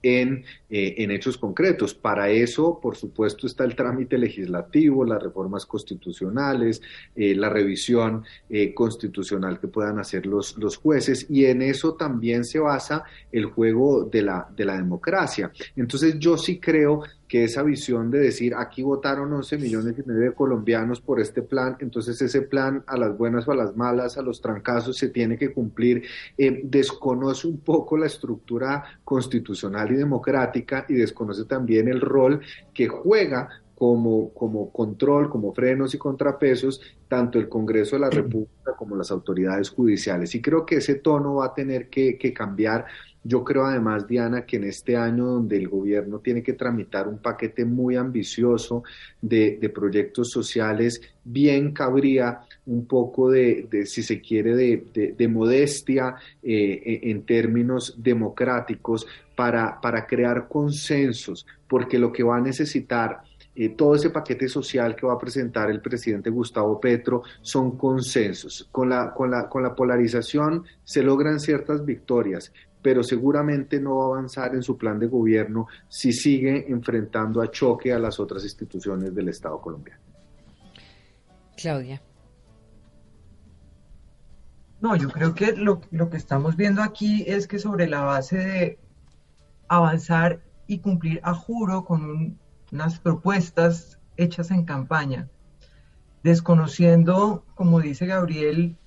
en, eh, en, hechos concretos. Para eso, por supuesto, está el trámite legislativo, las reformas constitucionales, eh, la revisión eh, constitucional que puedan hacer los, los jueces, y en eso también se basa el juego de la, de la democracia. Entonces, yo sí creo que esa visión de decir aquí votaron 11 millones y medio de colombianos por este plan, entonces ese plan a las buenas o a las malas, a los trancazos se tiene que cumplir, eh, desconoce un poco la estructura constitucional y democrática y desconoce también el rol que juega como, como control, como frenos y contrapesos, tanto el Congreso de la República como las autoridades judiciales. Y creo que ese tono va a tener que, que cambiar yo creo además, Diana, que en este año donde el gobierno tiene que tramitar un paquete muy ambicioso de, proyectos sociales, bien cabría un poco de, si se quiere, de, modestia eh, en términos democráticos para, para crear consensos, porque lo que va a necesitar eh, todo ese paquete social que va a presentar el presidente Gustavo Petro son consensos. Con la, con la, con la polarización se logran ciertas victorias, pero seguramente no va a avanzar en su plan de gobierno si sigue enfrentando a choque a las otras instituciones del Estado colombiano. Claudia. No, yo creo que lo, lo, que estamos viendo aquí es que sobre la base de avanzar y cumplir a juro con unas propuestas hechas en campaña, desconociendo, como dice Gabriel,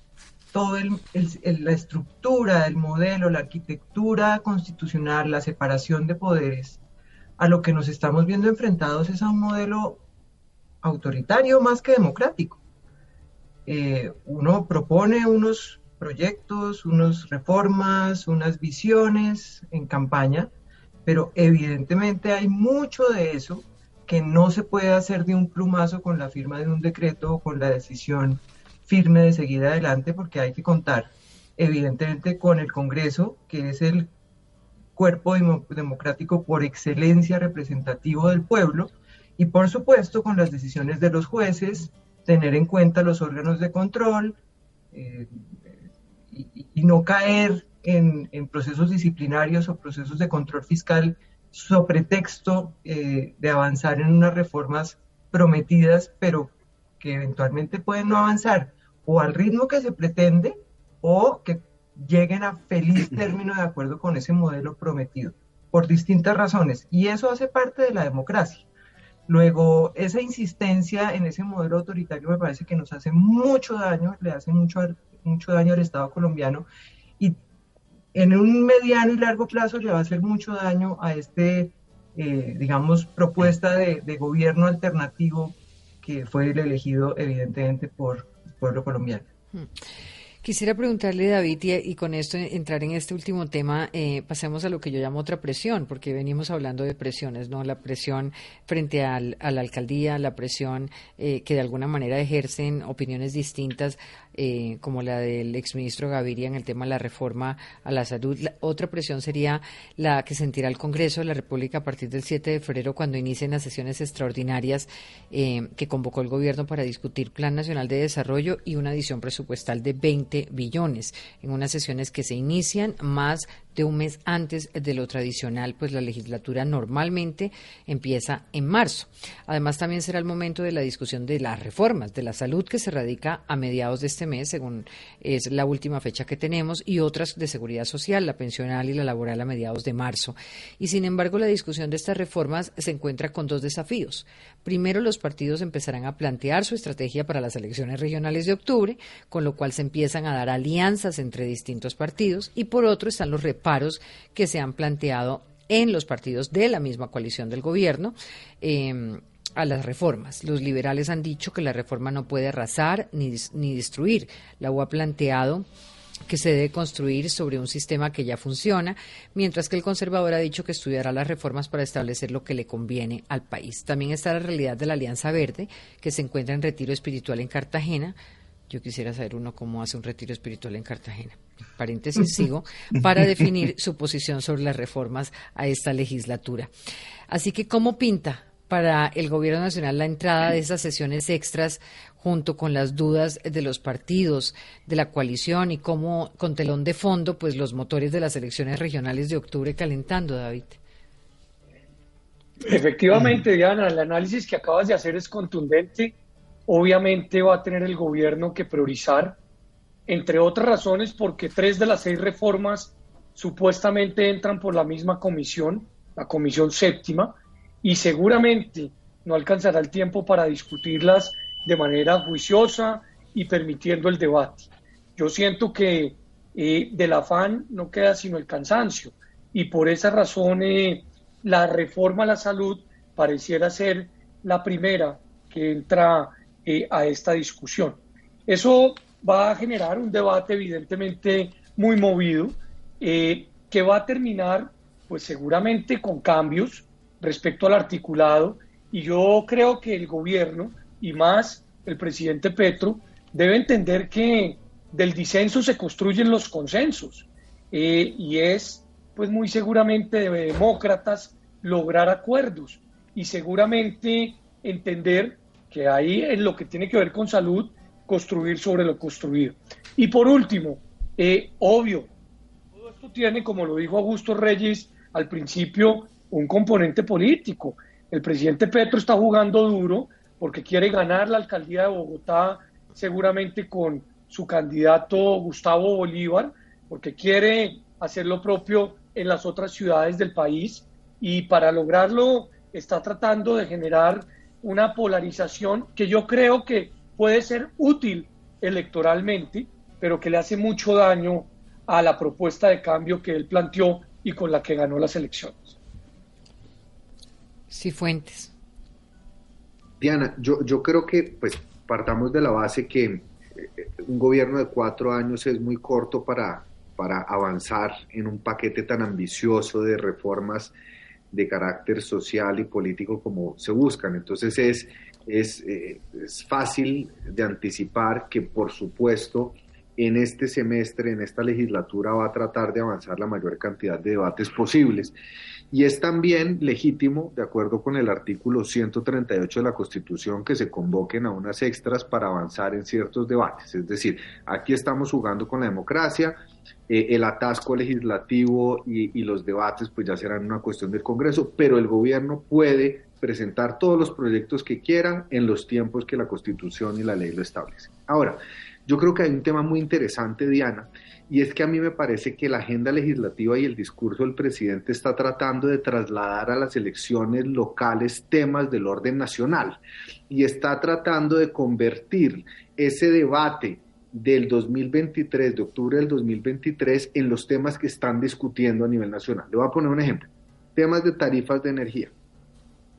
toda la estructura, el modelo, la arquitectura constitucional, la separación de poderes, a lo que nos estamos viendo enfrentados es a un modelo autoritario más que democrático. Eh, uno propone unos proyectos, unas reformas, unas visiones en campaña, pero evidentemente hay mucho de eso que no se puede hacer de un plumazo con la firma de un decreto o con la decisión firme de seguir adelante porque hay que contar evidentemente con el Congreso, que es el cuerpo democrático por excelencia representativo del pueblo, y por supuesto con las decisiones de los jueces, tener en cuenta los órganos de control eh, y, no caer en, procesos disciplinarios o procesos de control fiscal sobre pretexto eh, de avanzar en unas reformas prometidas, pero que eventualmente pueden no avanzar o al ritmo que se pretende o que lleguen a feliz término de acuerdo con ese modelo prometido, por distintas razones. Y eso hace parte de la democracia. Luego, esa insistencia en ese modelo autoritario me parece que nos hace mucho daño, le hace mucho, mucho daño al Estado colombiano y en un mediano y largo plazo le va a hacer mucho daño a este, eh, digamos, propuesta de, de gobierno alternativo que fue el elegido evidentemente por pueblo colombiano. Hmm. Quisiera preguntarle, David, y, con esto entrar en este último tema, eh, pasemos a lo que yo llamo otra presión, porque venimos hablando de presiones, ¿no? La presión frente al, a la alcaldía, la presión eh, que de alguna manera ejercen opiniones distintas, eh, como la del exministro Gaviria en el tema de la reforma a la salud. otra presión sería la que sentirá el Congreso de la República a partir del 7 de febrero, cuando inicien las sesiones extraordinarias que convocó el gobierno para discutir Plan Nacional de Desarrollo y una adición presupuestal de 20 billones en unas sesiones que se inician más de un mes antes de lo tradicional, pues la legislatura normalmente empieza en marzo. Además, también será el momento de la discusión de las reformas de la salud que se radica a mediados de este mes, según es la última fecha que tenemos, y otras de seguridad social, la pensional y la laboral a mediados de marzo. Y sin embargo, la discusión de estas reformas se encuentra con dos desafíos. Primero, los partidos empezarán a plantear su estrategia para las elecciones regionales de octubre, con lo cual se empiezan a dar alianzas entre distintos partidos, y por otro están los paros que se han planteado en los partidos de la misma coalición del gobierno. Em, a las reformas. Los liberales han dicho que la reforma no puede arrasar ni, ni destruir. La U ha planteado que se debe construir sobre un sistema que ya funciona, mientras que el conservador ha dicho que estudiará las reformas para establecer lo que le conviene al país. También está la realidad de la Alianza Verde, que se encuentra en retiro espiritual en Cartagena, yo quisiera saber uno cómo hace un retiro espiritual en Cartagena. Paréntesis sigo, para definir su posición sobre las reformas a esta legislatura. Así que, ¿cómo pinta para el Gobierno Nacional la entrada de esas sesiones extras junto con las dudas de los partidos, de la coalición y cómo, con telón de fondo, pues los motores de las elecciones regionales de octubre calentando, David? Efectivamente, Diana, el análisis que acabas de hacer es contundente Obviamente va a tener el gobierno que priorizar, entre otras razones porque tres de las seis reformas supuestamente entran por la misma comisión, la comisión séptima, y seguramente no alcanzará el tiempo para discutirlas de manera juiciosa y permitiendo el debate. Yo siento que eh, del afán no queda sino el cansancio y por esa razón eh, la reforma a la salud pareciera ser la primera que entra eh, a esta discusión. Eso va a generar un debate evidentemente muy movido, eh, que va a terminar pues seguramente con cambios respecto al articulado. Y yo creo que el gobierno y más el presidente Petro debe entender que del disenso se construyen los consensos eh, y es pues muy seguramente de demócratas lograr acuerdos y seguramente entender que ahí en lo que tiene que ver con salud, construir sobre lo construido. Y por último, eh, obvio, todo esto tiene, como lo dijo Augusto Reyes al principio, un componente político. El presidente Petro está jugando duro porque quiere ganar la alcaldía de Bogotá seguramente con su candidato Gustavo Bolívar, porque quiere hacer lo propio en las otras ciudades del país y para lograrlo está tratando de generar una polarización que yo creo que puede ser útil electoralmente, pero que le hace mucho daño a la propuesta de cambio que él planteó y con la que ganó las elecciones. Sí, Fuentes. Diana, yo, yo creo que pues partamos de la base que eh, un gobierno de cuatro años es muy corto para, para avanzar en un paquete tan ambicioso de reformas de carácter social y político como se buscan. Entonces es, es, eh, es fácil de anticipar que, por supuesto, en este semestre, en esta legislatura, va a tratar de avanzar la mayor cantidad de debates posibles. Y es también legítimo, de acuerdo con el artículo 138 de la Constitución, que se convoquen a unas extras para avanzar en ciertos debates. Es decir, aquí estamos jugando con la democracia, eh, el atasco legislativo y los debates pues ya serán una cuestión del Congreso, pero el gobierno puede presentar todos los proyectos que quieran en los tiempos que la Constitución y la ley lo establecen. Ahora, yo creo que hay un tema muy interesante, Diana, y es que a mí me parece que la agenda legislativa y el discurso del presidente está tratando de trasladar a las elecciones locales temas del orden nacional y está tratando de convertir ese debate del 2023, de octubre del 2023, en los temas que están discutiendo a nivel nacional. Le voy a poner un ejemplo. Temas de tarifas de energía.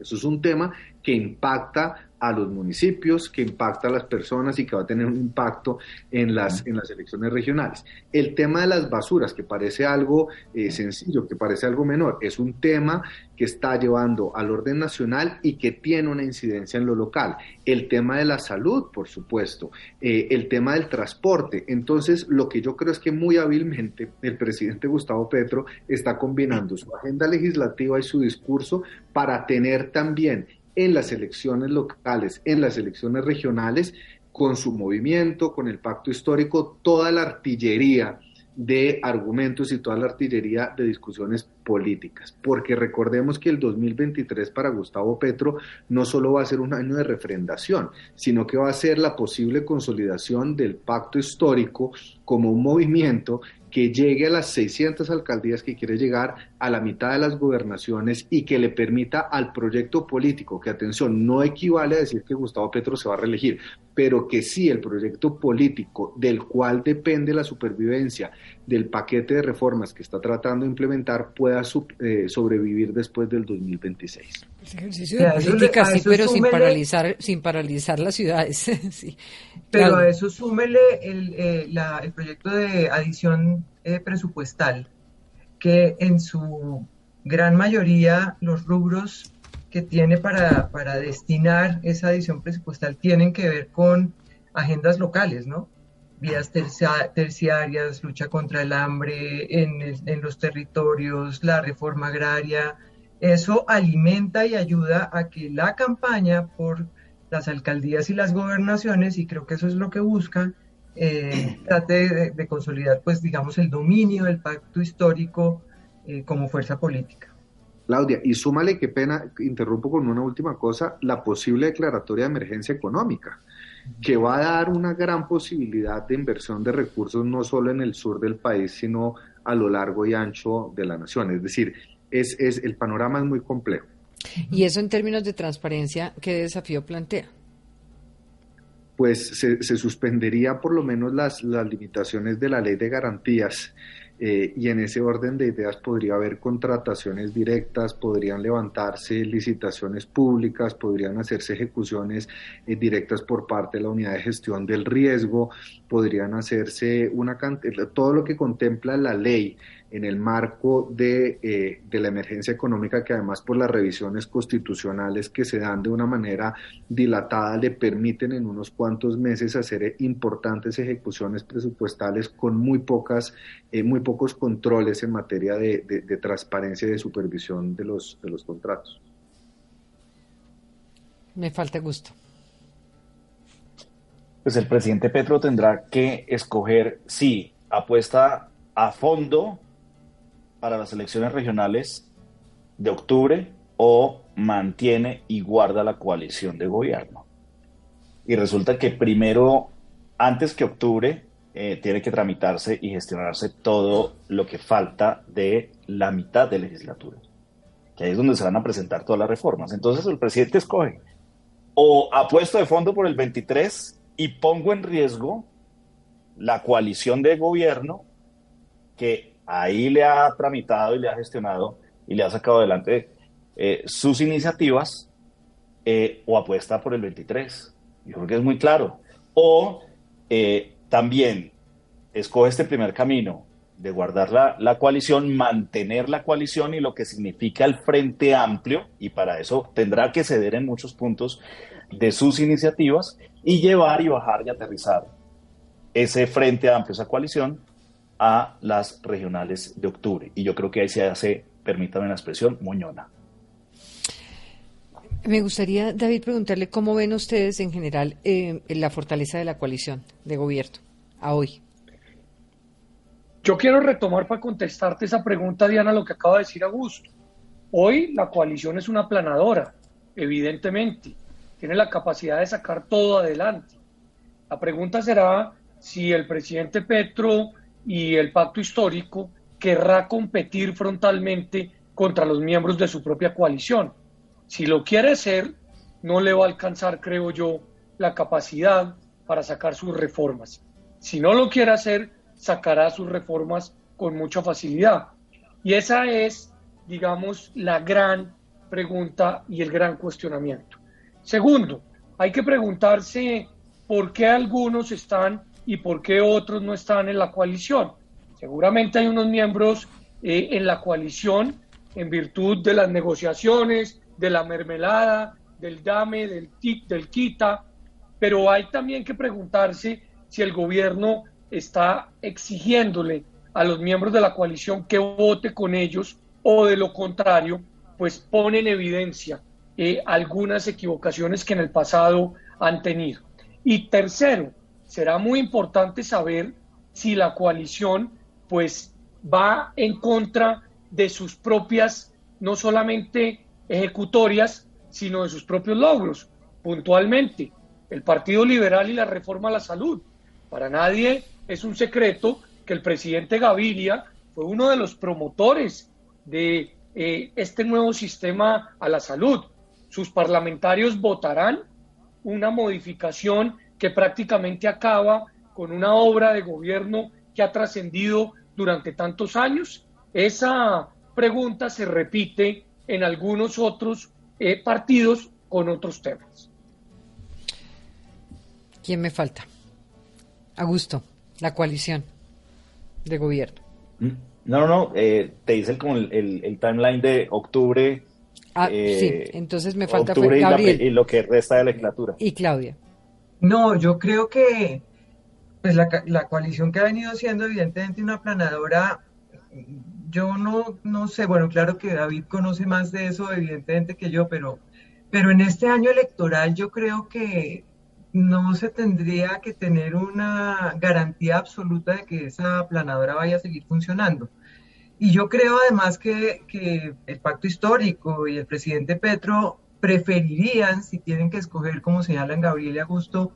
Eso es un tema que impacta a los municipios, que impacta a las personas y que va a tener un impacto en las, en las elecciones regionales. El tema de las basuras, que parece algo eh, sencillo, que parece algo menor, es un tema que está llevando al orden nacional y que tiene una incidencia en lo local. El tema de la salud, por supuesto, eh, el tema del transporte. Entonces, lo que yo creo es que muy hábilmente el presidente Gustavo Petro está combinando su agenda legislativa y su discurso para tener también en las elecciones locales, en las elecciones regionales, con su movimiento, con el pacto histórico, toda la artillería de argumentos y toda la artillería de discusiones políticas, porque recordemos que el 2023 para Gustavo Petro no solo va a ser un año de refrendación, sino que va a ser la posible consolidación del pacto histórico como un movimiento que llegue a las 600 alcaldías que quiere llegar, a la mitad de las gobernaciones y que le permita al proyecto político, que atención, no equivale a decir que Gustavo Petro se va a reelegir, pero que sí el proyecto político del cual depende la supervivencia del paquete de reformas que está tratando de implementar pueda eh, sobrevivir después del 2026. ejercicio de política, sí, pero sin paralizar, sin paralizar las ciudades. sí, pero a eso súmele el, eh, el proyecto de adición eh, presupuestal, que en su gran mayoría los rubros que tiene para, para destinar esa adición presupuestal tienen que ver con agendas locales, ¿no? Vías terciarias, lucha contra el hambre en, los territorios, la reforma agraria. Eso alimenta y ayuda a que la campaña por las alcaldías y las gobernaciones, y creo que eso es lo que busca, eh, trate de, consolidar, pues, digamos, el dominio del pacto histórico eh, como fuerza política. Claudia, y súmale, qué pena, interrumpo con una última cosa, la posible declaratoria de emergencia económica que va a dar una gran posibilidad de inversión de recursos no solo en el sur del país, sino a lo largo y ancho de la nación. Es decir, es, es el panorama es muy complejo. Y eso en términos de transparencia, ¿qué desafío plantea? Pues se, se suspendería por lo menos las, las limitaciones de la ley de garantías eh, y en ese orden de ideas podría haber contrataciones directas, podrían levantarse licitaciones públicas, podrían hacerse ejecuciones eh, directas por parte de la unidad de gestión del riesgo, podrían hacerse una todo lo que contempla la ley en el marco de, eh, de, la emergencia económica, que además por las revisiones constitucionales que se dan de una manera dilatada le permiten en unos cuantos meses hacer importantes ejecuciones presupuestales con muy pocas, eh, muy pocos controles en materia de, de, transparencia y de supervisión de los, de los contratos. Me falta gusto. Pues el presidente Petro tendrá que escoger si apuesta a fondo para las elecciones regionales de octubre o mantiene y guarda la coalición de gobierno. Y resulta que primero, antes que octubre, eh, tiene que tramitarse y gestionarse todo lo que falta de la mitad de legislatura, que ahí es donde se van a presentar todas las reformas. Entonces el presidente escoge o apuesto de fondo por el 23 y pongo en riesgo la coalición de gobierno que ahí le ha tramitado y le ha gestionado y le ha sacado adelante eh, sus iniciativas eh, o apuesta por el 23. Yo creo que es muy claro. O eh, también escoge este primer camino de guardar la, la, coalición, mantener la coalición y lo que significa el frente amplio, y para eso tendrá que ceder en muchos puntos de sus iniciativas y llevar y bajar y aterrizar ese frente amplio, esa coalición, a las regionales de octubre. Y yo creo que ahí se hace, permítame la expresión, moñona. Me gustaría, David, preguntarle cómo ven ustedes en general eh, la fortaleza de la coalición de gobierno a hoy. Yo quiero retomar para contestarte esa pregunta, Diana, lo que acaba de decir Augusto. Hoy la coalición es una planadora, evidentemente. Tiene la capacidad de sacar todo adelante. La pregunta será si el presidente Petro y el pacto histórico querrá competir frontalmente contra los miembros de su propia coalición. Si lo quiere hacer, no le va a alcanzar, creo yo, la capacidad para sacar sus reformas. Si no lo quiere hacer, sacará sus reformas con mucha facilidad. Y esa es, digamos, la gran pregunta y el gran cuestionamiento. Segundo, hay que preguntarse por qué algunos están y por qué otros no están en la coalición. Seguramente hay unos miembros eh, en la coalición en virtud de las negociaciones, de la mermelada, del dame, del tic, del quita, pero hay también que preguntarse si el gobierno está exigiéndole a los miembros de la coalición que vote con ellos o de lo contrario, pues pone en evidencia eh, algunas equivocaciones que en el pasado han tenido. Y tercero, será muy importante saber si la coalición pues va en contra de sus propias, no solamente ejecutorias, sino de sus propios logros. Puntualmente, el Partido Liberal y la reforma a la salud. Para nadie es un secreto que el presidente Gaviria fue uno de los promotores de eh, este nuevo sistema a la salud. Sus parlamentarios votarán una modificación que prácticamente acaba con una obra de gobierno que ha trascendido durante tantos años. Esa pregunta se repite en algunos otros eh, partidos con otros temas. ¿Quién me falta? Augusto, la coalición de gobierno. Mm, no, no, no, eh, te dice como el, timeline de octubre. Ah, sí, eh, entonces me falta Gabriel. Y, lo que resta de legislatura. Y Claudia. No, yo creo que pues la, la coalición que ha venido siendo evidentemente una planadora, yo no, no sé, bueno, claro que David conoce más de eso evidentemente que yo, pero, pero en este año electoral yo creo que no se tendría que tener una garantía absoluta de que esa planadora vaya a seguir funcionando. Y yo creo además que, el pacto histórico y el presidente Petro preferirían, si tienen que escoger, como señalan Gabriel y Augusto,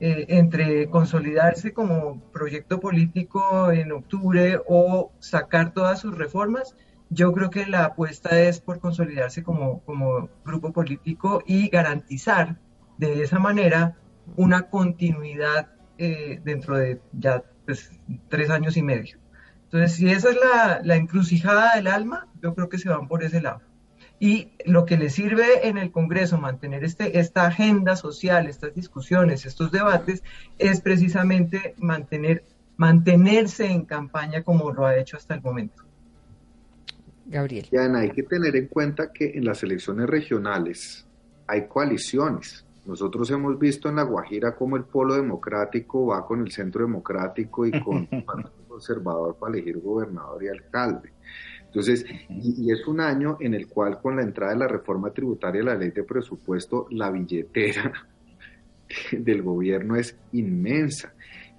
eh, entre consolidarse como proyecto político en octubre o sacar todas sus reformas, yo creo que la apuesta es por consolidarse como, como grupo político y garantizar de esa manera una continuidad eh, dentro de ya pues, tres años y medio. Entonces, si esa es la, encrucijada del alma, yo creo que se van por ese lado. Y lo que le sirve en el Congreso mantener este, esta agenda social, estas discusiones, estos debates, es precisamente mantener, mantenerse en campaña como lo ha hecho hasta el momento. Gabriel. hay que tener en cuenta que en las elecciones regionales hay coaliciones. Nosotros hemos visto en La Guajira cómo el polo democrático va con el centro democrático y con el Partido Conservador para elegir gobernador y alcalde. Entonces, y, es un año en el cual con la entrada de la reforma tributaria, la ley de presupuesto, la billetera del gobierno es inmensa.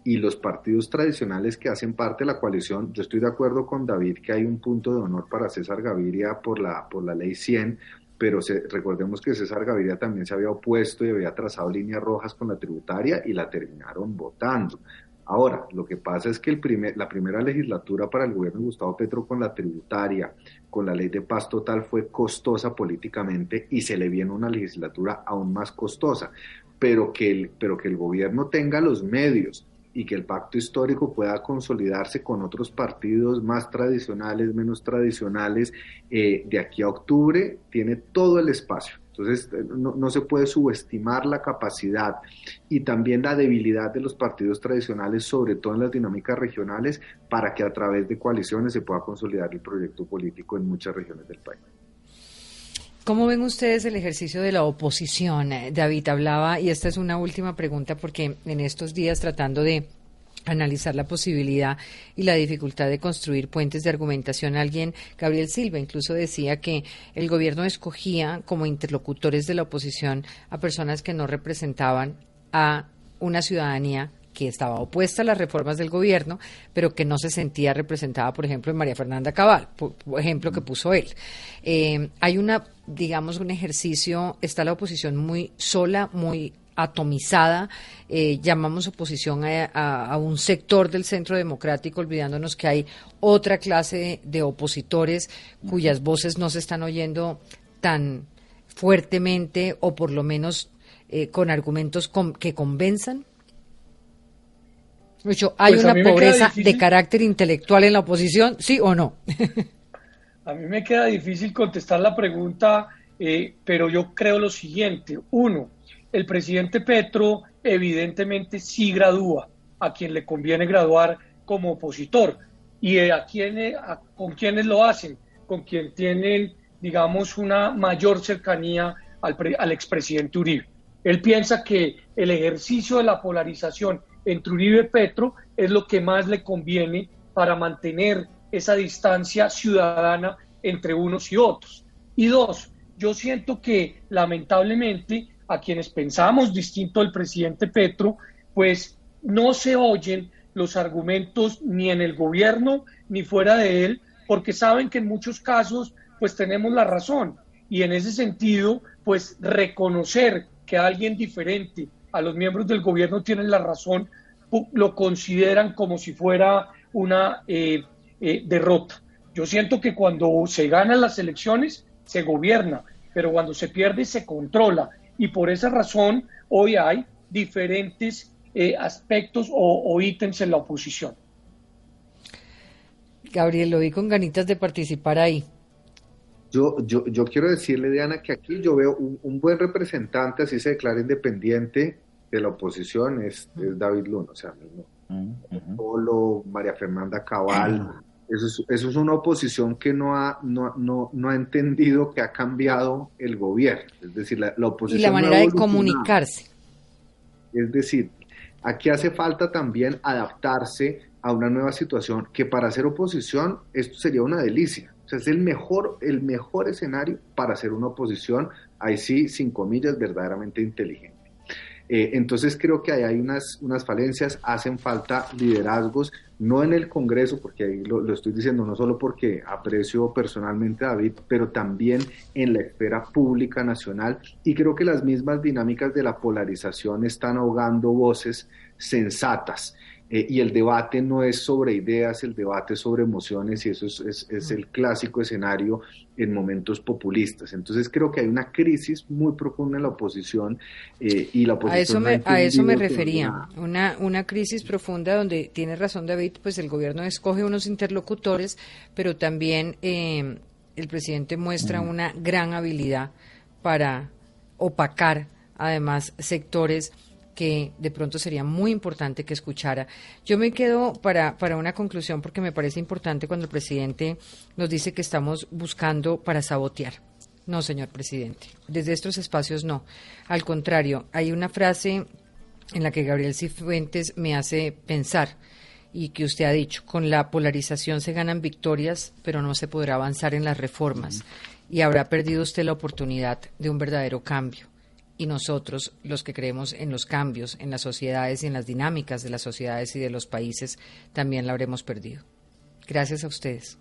Y los partidos tradicionales que hacen parte de la coalición, yo estoy de acuerdo con David que hay un punto de honor para César Gaviria por la, por la ley 100, pero recordemos que César Gaviria también se había opuesto y había trazado líneas rojas con la tributaria y la terminaron votando. Ahora, lo que pasa es que el primer, la primera legislatura para el gobierno de Gustavo Petro con la tributaria, con la ley de paz total, fue costosa políticamente y se le viene una legislatura aún más costosa, pero que el, pero que el gobierno tenga los medios y que el pacto histórico pueda consolidarse con otros partidos más tradicionales, menos tradicionales, eh, de aquí a octubre, tiene todo el espacio. Entonces, eh, no, no, se puede subestimar la capacidad y también la debilidad de los partidos tradicionales, sobre todo en las dinámicas regionales, para que a través de coaliciones se pueda consolidar el proyecto político en muchas regiones del país. ¿Cómo ven ustedes el ejercicio de la oposición? Eh, David hablaba, y esta es una última pregunta, porque en estos días tratando de analizar la posibilidad y la dificultad de construir puentes de argumentación. Alguien, Gabriel Silva, incluso decía que el gobierno escogía como interlocutores de la oposición a personas que no representaban a una ciudadanía que estaba opuesta a las reformas del gobierno, pero que no se sentía representada, por ejemplo, en María Fernanda Cabal, por, ejemplo que puso él. Eh, hay una, digamos, un ejercicio, está la oposición muy sola, muy atomizada, eh, llamamos oposición a, un sector del centro democrático, olvidándonos que hay otra clase de, opositores cuyas voces no se están oyendo tan fuertemente o por lo menos eh, con argumentos que convenzan. ¿hay pues una pobreza de carácter intelectual en la oposición, sí o no? a mí me queda difícil contestar la pregunta, eh, pero yo creo lo siguiente. Uno, el presidente Petro evidentemente sí gradúa a quien le conviene graduar como opositor y a, quienes, con quienes lo hacen, con quien tienen, digamos, una mayor cercanía al, al expresidente Uribe. Él piensa que el ejercicio de la polarización entre Uribe y Petro es lo que más le conviene para mantener esa distancia ciudadana entre unos y otros. Y dos, yo siento que lamentablemente a quienes pensamos distinto del presidente Petro, pues no se oyen los argumentos ni en el gobierno ni fuera de él, porque saben que en muchos casos pues tenemos la razón. Y en ese sentido, pues reconocer que alguien diferente a los miembros del gobierno tiene la razón, lo consideran como si fuera una eh, eh, derrota. Yo siento que cuando se ganan las elecciones, se gobierna, pero cuando se pierde, se controla. Y por esa razón, hoy hay diferentes eh, aspectos o, ítems en la oposición. Gabriel, lo vi con ganitas de participar ahí. Yo, yo, yo quiero decirle, Diana, que aquí yo veo un, buen representante, así se declara independiente de la oposición, es, David Luna, o sea, Polo, María Fernanda Cabal. Eso es, una oposición que no ha, no, no, no, ha entendido que ha cambiado el gobierno. Es decir, la, oposición. Y la manera de comunicarse. Es decir, aquí hace falta también adaptarse a una nueva situación que para hacer oposición esto sería una delicia. O sea, es el mejor, el mejor escenario para hacer una oposición, ahí sí, sin comillas, verdaderamente inteligente. Eh, entonces creo que ahí hay unas, unas falencias, hacen falta liderazgos, no en el Congreso, porque ahí lo, lo, estoy diciendo no solo porque aprecio personalmente a David, pero también en la esfera pública nacional y creo que las mismas dinámicas de la polarización están ahogando voces sensatas. Eh, y el debate no es sobre ideas, el debate es sobre emociones y eso es, es, el clásico escenario en momentos populistas. Entonces creo que hay una crisis muy profunda en la oposición eh, y la oposición... A eso me, a eso me refería, una, una crisis profunda donde tiene razón David, pues el gobierno escoge unos interlocutores, pero también eh, el presidente muestra una gran habilidad para opacar además sectores que de pronto sería muy importante que escuchara. Yo me quedo para, para una conclusión porque me parece importante cuando el presidente nos dice que estamos buscando para sabotear. No, señor presidente, desde estos espacios no. Al contrario, hay una frase en la que Gabriel Cifuentes me hace pensar y que usted ha dicho, con la polarización se ganan victorias, pero no se podrá avanzar en las reformas y habrá perdido usted la oportunidad de un verdadero cambio y nosotros, los que creemos en los cambios en las sociedades y en las dinámicas de las sociedades y de los países, también la habremos perdido. Gracias a ustedes.